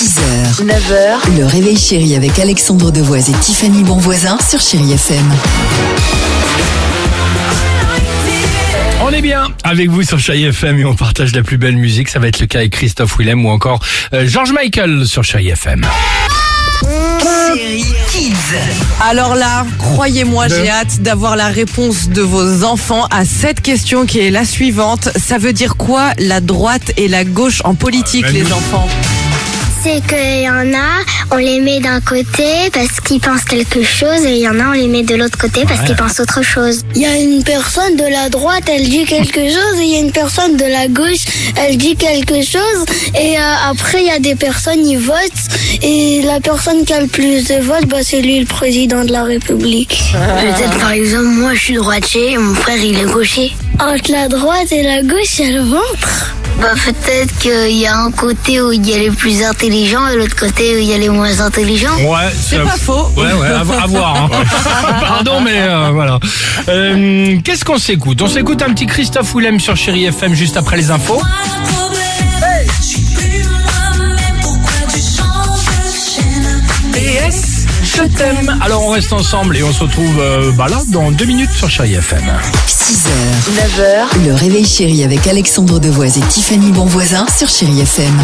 6h, 9h, le réveil chéri avec Alexandre Devoise et Tiffany Bonvoisin sur Chérie FM. On est bien avec vous sur Chai FM et on partage la plus belle musique. Ça va être le cas avec Christophe Willem ou encore euh, George Michael sur Chai FM. Chérie Kids. Alors là, croyez-moi, j'ai hâte d'avoir la réponse de vos enfants à cette question qui est la suivante. Ça veut dire quoi la droite et la gauche en politique, Ben les enfants? C'est qu'il y en a, on les met d'un côté parce qu'ils pensent quelque chose et il y en a, on les met de l'autre côté parce qu'ils pensent autre chose. Il y a une personne de la droite, elle dit quelque chose et il y a une personne de la gauche, elle dit quelque chose et euh, après il y a des personnes, ils votent et la personne qui a le plus de votes, bah, c'est lui le président de la République. Peut-être par exemple, moi je suis droitier et mon frère il est gaucher. Entre la droite et la gauche, il y a le ventre. Bah peut-être qu'il y a un côté où il y a les plus intelligents et l'autre côté où il y a les moins intelligents. Ouais, C'est pas faux. Ouais, ouais, à, vo- à voir. hein. Pardon, mais euh, voilà. Euh, Qu'est-ce qu'on s'écoute? On s'écoute un petit Christophe Willem sur Chéri FM juste après les infos. Alors on reste ensemble et on se retrouve euh, bah là dans deux minutes sur Chéri FM. 6h, 9h, le réveil chéri avec Alexandre Devoise et Tiffany Bonvoisin sur Chérie FM.